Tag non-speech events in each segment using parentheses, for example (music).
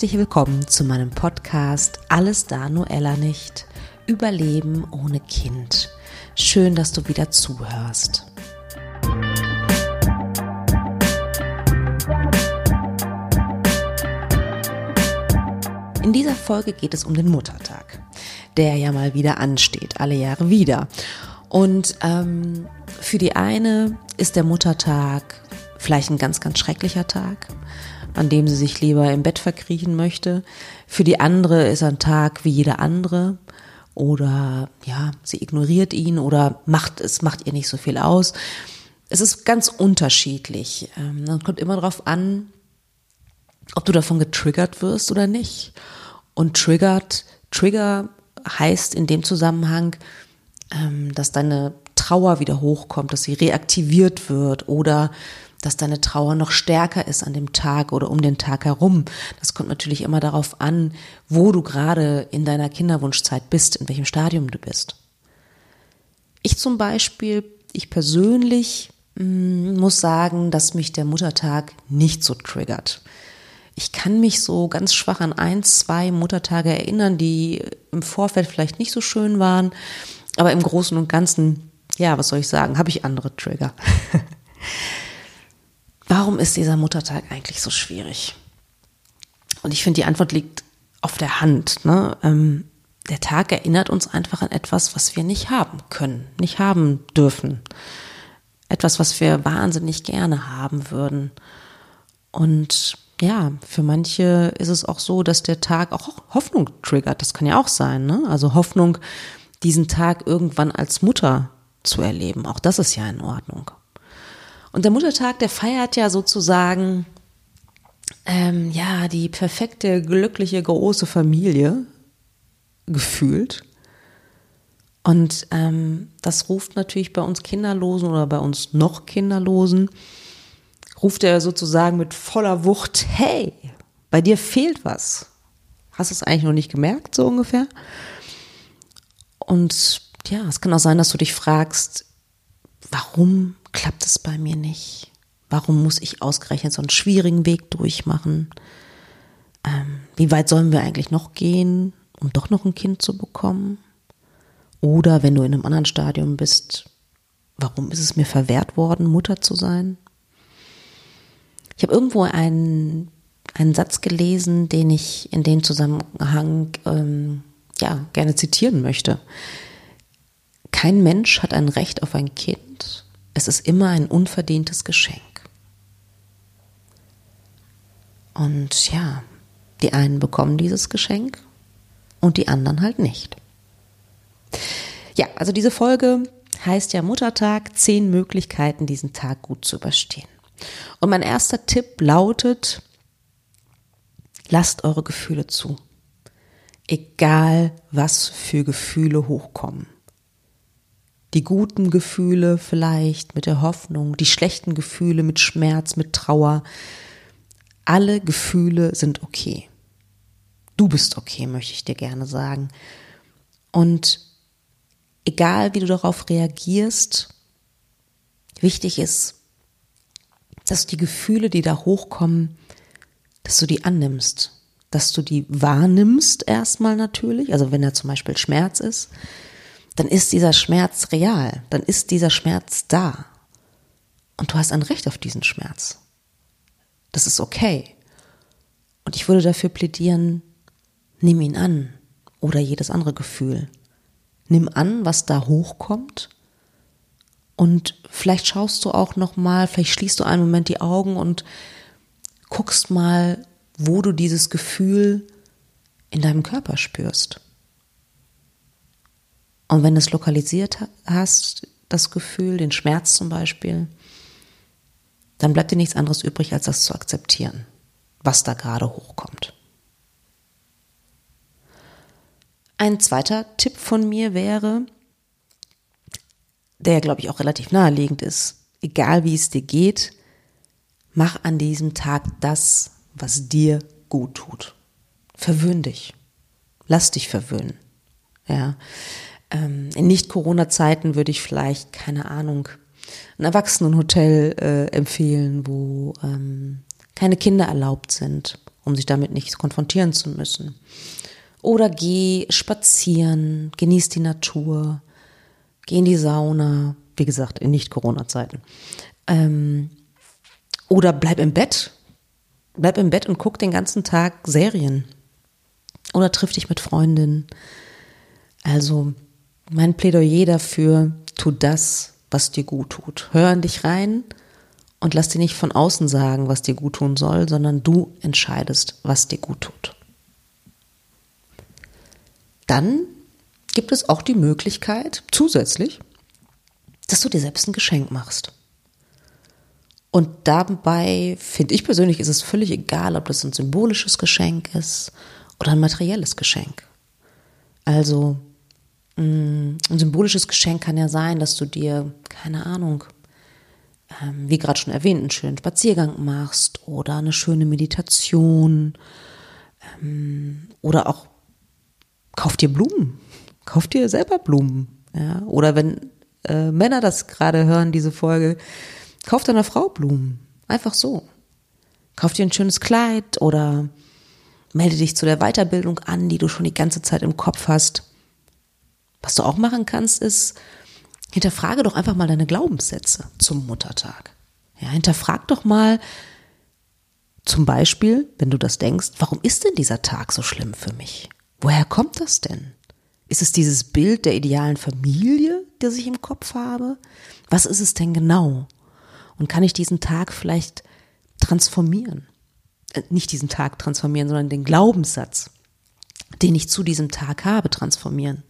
Herzlich willkommen zu meinem Podcast Alles da, Noella nicht. Überleben ohne Kind. Schön, dass du wieder zuhörst. In dieser Folge geht es um den Muttertag, der ja mal wieder ansteht, alle Jahre wieder. Und ähm, für die eine ist der Muttertag vielleicht ein ganz, ganz schrecklicher Tag an dem sie sich lieber im Bett verkriechen möchte. Für die andere ist ein Tag wie jeder andere oder ja, sie ignoriert ihn oder macht es macht ihr nicht so viel aus. Es ist ganz unterschiedlich. Ähm, dann kommt immer darauf an, ob du davon getriggert wirst oder nicht. Und triggert, Trigger heißt in dem Zusammenhang, ähm, dass deine Trauer wieder hochkommt, dass sie reaktiviert wird oder dass deine Trauer noch stärker ist an dem Tag oder um den Tag herum. Das kommt natürlich immer darauf an, wo du gerade in deiner Kinderwunschzeit bist, in welchem Stadium du bist. Ich zum Beispiel, ich persönlich mm, muss sagen, dass mich der Muttertag nicht so triggert. Ich kann mich so ganz schwach an ein, zwei Muttertage erinnern, die im Vorfeld vielleicht nicht so schön waren, aber im Großen und Ganzen, ja, was soll ich sagen, habe ich andere Trigger. (laughs) warum ist dieser Muttertag eigentlich so schwierig? Und ich finde, die Antwort liegt auf der Hand. Ne? Ähm, der Tag erinnert uns einfach an etwas, was wir nicht haben können, nicht haben dürfen. Etwas, was wir wahnsinnig gerne haben würden. Und ja, für manche ist es auch so, dass der Tag auch Hoffnung triggert. Das kann ja auch sein. Ne? Also Hoffnung, diesen Tag irgendwann als Mutter zu erleben. Auch das ist ja in Ordnung. Und der Muttertag, der feiert ja sozusagen, ähm, ja, die perfekte, glückliche, große Familie gefühlt. Und ähm, das ruft natürlich bei uns Kinderlosen oder bei uns noch Kinderlosen, ruft er sozusagen mit voller Wucht, hey, bei dir fehlt was. Hast du es eigentlich noch nicht gemerkt, so ungefähr? Und ja, es kann auch sein, dass du dich fragst, warum klappt es bei mir nicht? Warum muss ich ausgerechnet so einen schwierigen Weg durchmachen? Ähm, wie weit sollen wir eigentlich noch gehen, um doch noch ein Kind zu bekommen? Oder wenn du in einem anderen Stadium bist, warum ist es mir verwehrt worden, Mutter zu sein? Ich habe irgendwo einen, einen Satz gelesen, den ich in dem Zusammenhang ähm, ja, gerne zitieren möchte. Kein Mensch hat ein Recht auf ein Kind, es ist immer ein unverdientes Geschenk. Und ja, die einen bekommen dieses Geschenk und die anderen halt nicht. Ja, also diese Folge heißt ja Muttertag, zehn Möglichkeiten, diesen Tag gut zu überstehen. Und mein erster Tipp lautet, lasst eure Gefühle zu. Egal, was für Gefühle hochkommen die guten Gefühle vielleicht mit der Hoffnung, die schlechten Gefühle mit Schmerz, mit Trauer. Alle Gefühle sind okay. Du bist okay, möchte ich dir gerne sagen. Und egal wie du darauf reagierst, wichtig ist, dass die Gefühle, die da hochkommen, dass du die annimmst, dass du die wahrnimmst erstmal natürlich, also wenn da zum Beispiel Schmerz ist, dann ist dieser Schmerz real, dann ist dieser Schmerz da. Und du hast ein Recht auf diesen Schmerz. Das ist okay. Und ich würde dafür plädieren, nimm ihn an oder jedes andere Gefühl. Nimm an, was da hochkommt und vielleicht schaust du auch noch mal, vielleicht schließt du einen Moment die Augen und guckst mal, wo du dieses Gefühl in deinem Körper spürst. Und wenn du es lokalisiert hast, das Gefühl, den Schmerz zum Beispiel, dann bleibt dir nichts anderes übrig, als das zu akzeptieren, was da gerade hochkommt. Ein zweiter Tipp von mir wäre, der glaube ich auch relativ naheliegend ist, egal wie es dir geht, mach an diesem Tag das, was dir gut tut. Verwöhn dich. Lass dich verwöhnen. Ja. Ähm, in Nicht-Corona-Zeiten würde ich vielleicht, keine Ahnung, ein Erwachsenenhotel äh, empfehlen, wo, ähm, keine Kinder erlaubt sind, um sich damit nicht konfrontieren zu müssen. Oder geh spazieren, genieß die Natur, geh in die Sauna, wie gesagt, in Nicht-Corona-Zeiten. Ähm, oder bleib im Bett. Bleib im Bett und guck den ganzen Tag Serien. Oder triff dich mit Freundinnen. Also mein Plädoyer dafür, tu das, was dir gut tut. Hör in dich rein und lass dir nicht von außen sagen, was dir gut tun soll, sondern du entscheidest, was dir gut tut. Dann gibt es auch die Möglichkeit, zusätzlich, dass du dir selbst ein Geschenk machst. Und dabei finde ich persönlich ist es völlig egal, ob das ein symbolisches Geschenk ist oder ein materielles Geschenk. Also ein symbolisches Geschenk kann ja sein, dass du dir, keine Ahnung, ähm, wie gerade schon erwähnt, einen schönen Spaziergang machst oder eine schöne Meditation ähm, oder auch kauf dir Blumen, kauf dir selber Blumen. Ja? Oder wenn äh, Männer das gerade hören, diese Folge, kauf deiner Frau Blumen. Einfach so. Kauf dir ein schönes Kleid oder melde dich zu der Weiterbildung an, die du schon die ganze Zeit im Kopf hast. Was du auch machen kannst, ist, hinterfrage doch einfach mal deine Glaubenssätze zum Muttertag. Ja, hinterfrag doch mal, zum Beispiel, wenn du das denkst, warum ist denn dieser Tag so schlimm für mich? Woher kommt das denn? Ist es dieses Bild der idealen Familie, das ich im Kopf habe? Was ist es denn genau? Und kann ich diesen Tag vielleicht transformieren? Äh, nicht diesen Tag transformieren, sondern den Glaubenssatz, den ich zu diesem Tag habe, transformieren.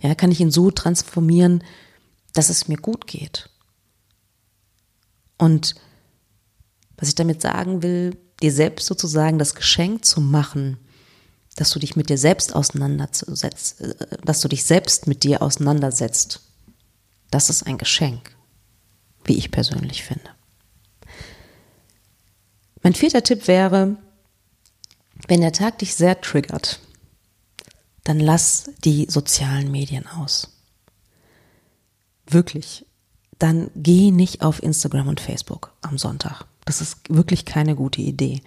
Ja, kann ich ihn so transformieren, dass es mir gut geht? Und was ich damit sagen will, dir selbst sozusagen das Geschenk zu machen, dass du dich mit dir selbst auseinandersetzt, äh, dass du dich selbst mit dir auseinandersetzt. Das ist ein Geschenk, wie ich persönlich finde. Mein vierter Tipp wäre, wenn der Tag dich sehr triggert, dann lass die sozialen Medien aus. Wirklich. Dann geh nicht auf Instagram und Facebook am Sonntag. Das ist wirklich keine gute Idee.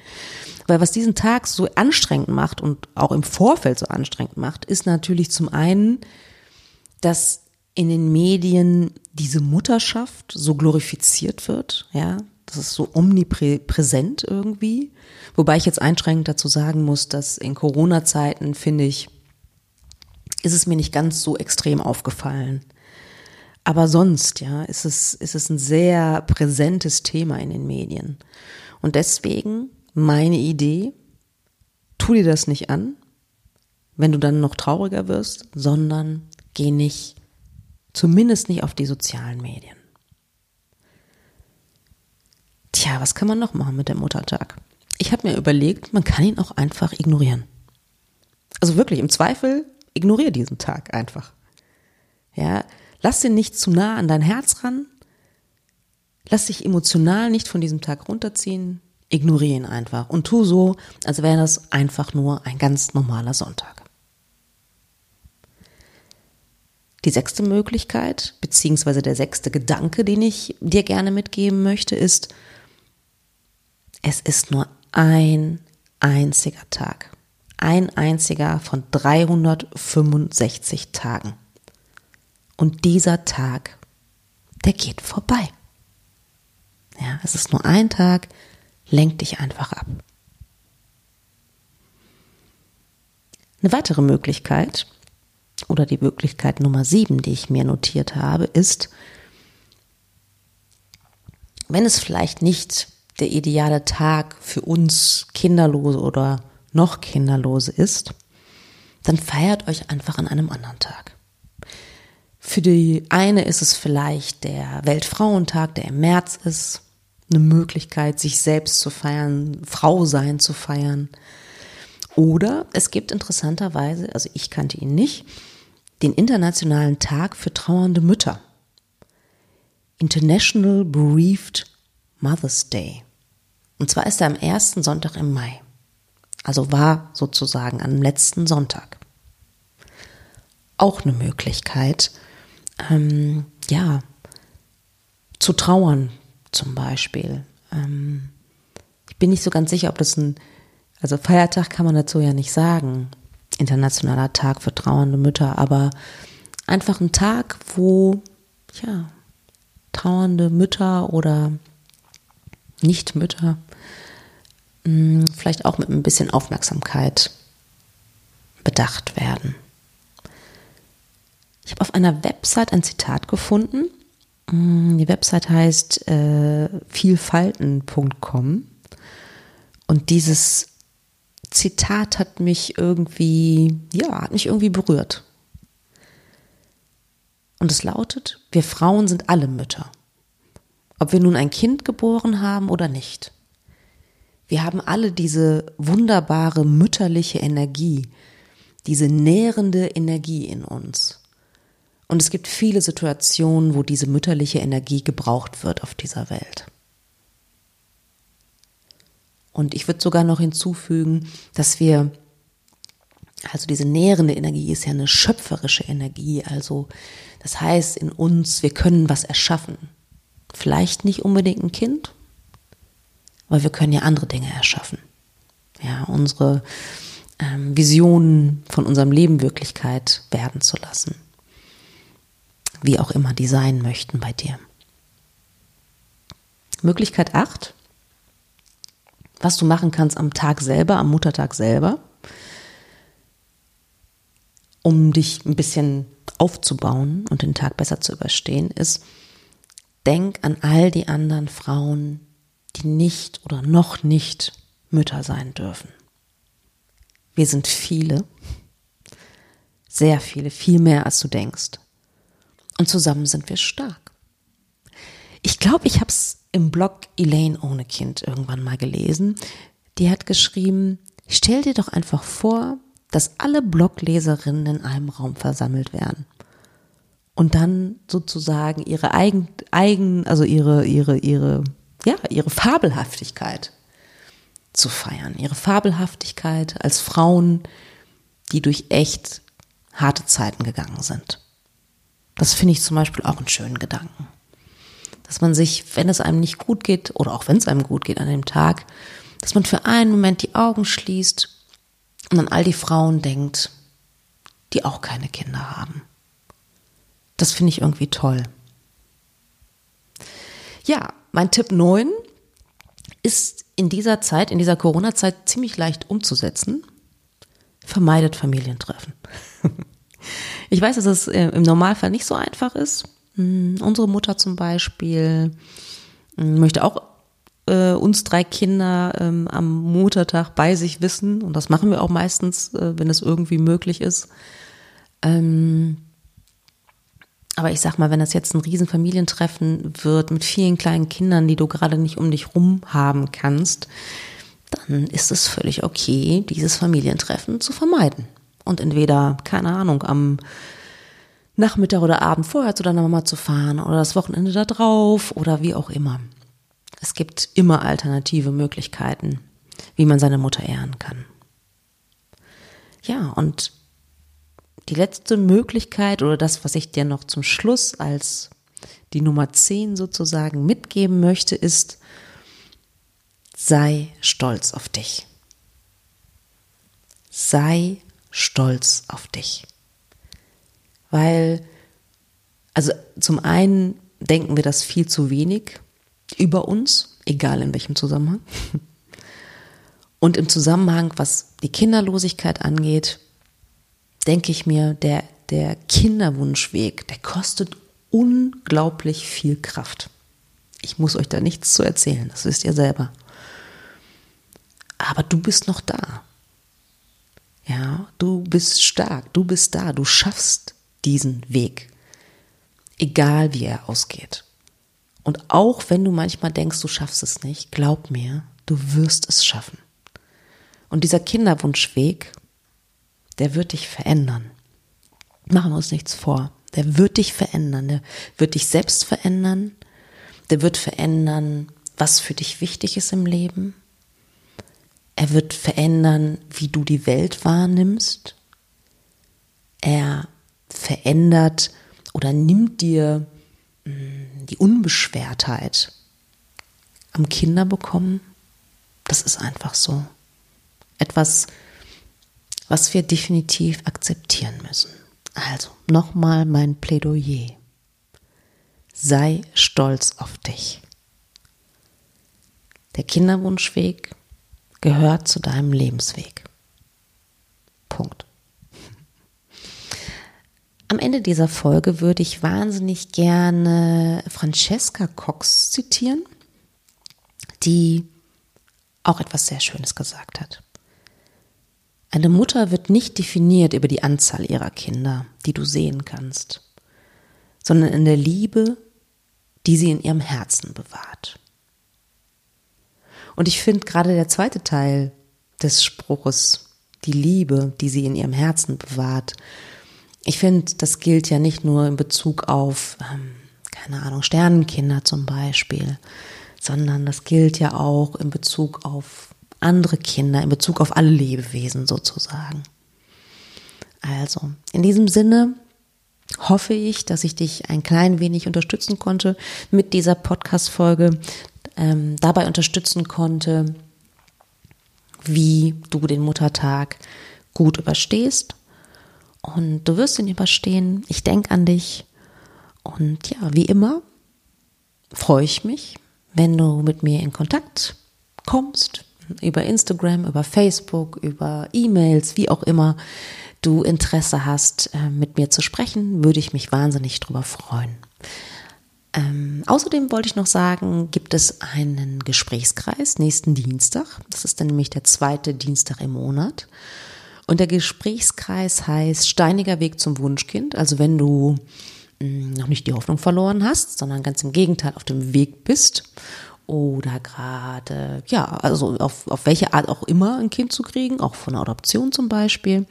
Weil was diesen Tag so anstrengend macht und auch im Vorfeld so anstrengend macht, ist natürlich zum einen, dass in den Medien diese Mutterschaft so glorifiziert wird, ja, das ist so omnipräsent irgendwie. Wobei ich jetzt einschränkend dazu sagen muss, dass in Corona-Zeiten, finde ich, ist es mir nicht ganz so extrem aufgefallen. Aber sonst, ja, ist es, ist es ein sehr präsentes Thema in den Medien. Und deswegen meine Idee, tu dir das nicht an, wenn du dann noch trauriger wirst, sondern geh nicht, zumindest nicht auf die sozialen Medien. Tja, was kann man noch machen mit dem Muttertag? Ich habe mir überlegt, man kann ihn auch einfach ignorieren. Also wirklich, im Zweifel, ignoriere diesen Tag einfach. Ja, lass ihn nicht zu nah an dein Herz ran. Lass dich emotional nicht von diesem Tag runterziehen. Ignoriere ihn einfach und tu so, als wäre das einfach nur ein ganz normaler Sonntag. Die sechste Möglichkeit, beziehungsweise der sechste Gedanke, den ich dir gerne mitgeben möchte, ist, es ist nur ein einziger Tag. Ein einziger von 365 Tagen. Und dieser Tag, der geht vorbei. Ja, es ist nur ein Tag, lenk dich einfach ab. Eine weitere Möglichkeit oder die Möglichkeit Nummer sieben, die ich mir notiert habe, ist, wenn es vielleicht nicht der ideale Tag für uns Kinderlose oder noch Kinderlose ist, dann feiert euch einfach an einem anderen Tag. Für die eine ist es vielleicht der Weltfrauentag, der im März ist eine Möglichkeit, sich selbst zu feiern, Frau sein zu feiern. Oder es gibt interessanterweise, also ich kannte ihn nicht, den Internationalen Tag für trauernde Mütter. International Bereaved Mother's Day. Und zwar ist er am ersten Sonntag im Mai. Also war sozusagen am letzten Sonntag. Auch eine Möglichkeit, ähm, ja, zu trauern, zum Beispiel. Ähm, ich bin nicht so ganz sicher, ob das ein, also Feiertag kann man dazu ja nicht sagen, internationaler Tag für trauernde Mütter, aber einfach ein Tag, wo, ja, trauernde Mütter oder Nicht-Mütter hm, vielleicht auch mit ein bisschen Aufmerksamkeit bedacht werden. Ich habe auf einer Website ein Zitat gefunden. Die Website heißt äh, vielfalten.com und dieses Zitat hat mich irgendwie, ja, hat mich irgendwie berührt. Und es lautet, wir Frauen sind alle Mütter. Ob wir nun ein Kind geboren haben oder nicht. Wir haben alle diese wunderbare mütterliche Energie, diese nährende Energie in uns. Und es gibt viele Situationen, wo diese mütterliche Energie gebraucht wird auf dieser Welt. Und ich würde sogar noch hinzufügen, dass wir, also diese nährende Energie ist ja eine schöpferische Energie, also das heißt in uns, wir können was erschaffen. Vielleicht nicht unbedingt ein Kind, aber wir können ja andere Dinge erschaffen. Ja, unsere ähm, Visionen von unserem Leben Wirklichkeit werden zu lassen. Wie auch immer die sein möchten bei dir. Möglichkeit 8 was du machen kannst am Tag selber, am Muttertag selber, um dich ein bisschen aufzubauen und den Tag besser zu überstehen, ist, denk an all die anderen Frauen, die nicht oder noch nicht Mütter sein dürfen. Wir sind viele, sehr viele, viel mehr als du denkst. Und zusammen sind wir stark. Ich glaube, ich habe es im Blog Elaine ohne Kind irgendwann mal gelesen. Die hat geschrieben, stell dir doch einfach vor, dass alle Blogleserinnen in einem Raum versammelt werden und dann sozusagen ihre eigen, eigen also ihre, ihre, ihre, ja, ihre Fabelhaftigkeit zu feiern. Ihre Fabelhaftigkeit als Frauen, die durch echt harte Zeiten gegangen sind. Das finde ich zum Beispiel auch einen schönen Gedanken dass man sich, wenn es einem nicht gut geht oder auch wenn es einem gut geht an dem Tag, dass man für einen Moment die Augen schließt und an all die Frauen denkt, die auch keine Kinder haben. Das finde ich irgendwie toll. Ja, mein Tipp 9 ist in dieser Zeit, in dieser Corona-Zeit ziemlich leicht umzusetzen. Vermeidet Familientreffen. (laughs) Ich weiß, dass es äh, im Normalfall nicht so einfach ist. Hm, unsere Mutter zum Beispiel hm, möchte auch äh, uns drei Kinder ähm, am Muttertag bei sich wissen. Und das machen wir auch meistens, äh, wenn es irgendwie möglich ist. Ähm, aber ich sag mal, wenn das jetzt ein Riesenfamilientreffen wird mit vielen kleinen Kindern, die du gerade nicht um dich rum haben kannst, dann ist es völlig okay, dieses Familientreffen zu vermeiden. Und entweder, keine Ahnung, am Nachmittag oder Abend vorher zu deiner Mama zu fahren oder das Wochenende da drauf oder wie auch immer. Es gibt immer alternative Möglichkeiten, wie man seine Mutter ehren kann. Ja, und die letzte Möglichkeit oder das, was ich dir noch zum Schluss als die Nummer 10 sozusagen mitgeben möchte, ist, sei stolz auf dich. Sei stolz auf dich weil, also zum einen denken wir das viel zu wenig über uns, egal in welchem Zusammenhang. (laughs) Und im Zusammenhang, was die Kinderlosigkeit angeht, denke ich mir, der, der Kinderwunschweg, der kostet unglaublich viel Kraft. Ich muss euch da nichts zu erzählen, das wisst ihr selber. Aber du bist noch da. Ja, du bist stark, du bist da, du schaffst diesen Weg. Egal wie er ausgeht. Und auch wenn du manchmal denkst, du schaffst es nicht, glaub mir, du wirst es schaffen. Und dieser Kinderwunschweg, der wird dich verändern. Machen wir uns nichts vor. Der wird dich verändern. Der wird dich selbst verändern. Der wird verändern, was für dich wichtig ist im Leben. Er wird verändern, wie du die Welt wahrnimmst. Er verändert oder nimmt dir mm, die Unbeschwertheit am Kinderbekommen Das ist einfach so. Etwas, was wir definitiv akzeptieren müssen. Also nochmal mein Plädoyer. Sei stolz auf dich. Der Kinderwunschweg gehört zu deinem Lebensweg. Punkt. Am Ende dieser Folge würde ich wahnsinnig gerne Francesca Cox zitieren, die auch etwas sehr Schönes gesagt hat. Eine Mutter wird nicht definiert über die Anzahl ihrer Kinder, die du sehen kannst, sondern in der Liebe, die sie in ihrem Herzen bewahrt. Und ich finde gerade der zweite Teil des Spruches, die Liebe, die sie in ihrem Herzen bewahrt, ich finde, das gilt ja nicht nur in Bezug auf, ähm, keine Ahnung, Sternenkinder zum Beispiel, sondern das gilt ja auch in Bezug auf andere Kinder, in Bezug auf alle Lebewesen sozusagen. Also, in diesem Sinne hoffe ich, dass ich dich ein klein wenig unterstützen konnte mit dieser Podcast-Folge, ähm, dabei unterstützen konnte, wie du den Muttertag gut überstehst. Und du wirst ihn überstehen. Ich denke an dich. Und ja, wie immer freue ich mich, wenn du mit mir in Kontakt kommst, über Instagram, über Facebook, über E-Mails, wie auch immer du Interesse hast, äh, mit mir zu sprechen, würde ich mich wahnsinnig drüber freuen. Ähm, außerdem wollte ich noch sagen, gibt es einen Gesprächskreis nächsten Dienstag. Das ist dann nämlich der zweite Dienstag im Monat. Und der Gesprächskreis heißt Steiniger Weg zum Wunschkind. Also wenn du mm, noch nicht die Hoffnung verloren hast, sondern ganz im Gegenteil auf dem Weg bist oder gerade, ja, also auf, auf welche Art auch immer ein Kind zu kriegen, auch von einer Adoption zum Beispiel.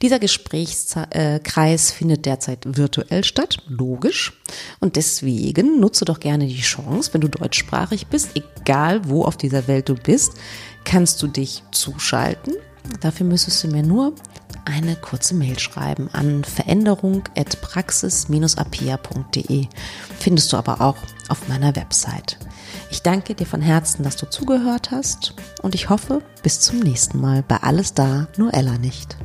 Dieser Gesprächskreis findet derzeit virtuell statt, logisch. Und deswegen nutze doch gerne die Chance, wenn du deutschsprachig bist, egal wo auf dieser Welt du bist, kannst du dich zuschalten. Dafür müsstest du mir nur eine kurze Mail schreiben an veränderung.praxis-apia.de. Findest du aber auch auf meiner Website. Ich danke dir von Herzen, dass du zugehört hast und ich hoffe, bis zum nächsten Mal bei Alles da, nur Ella nicht.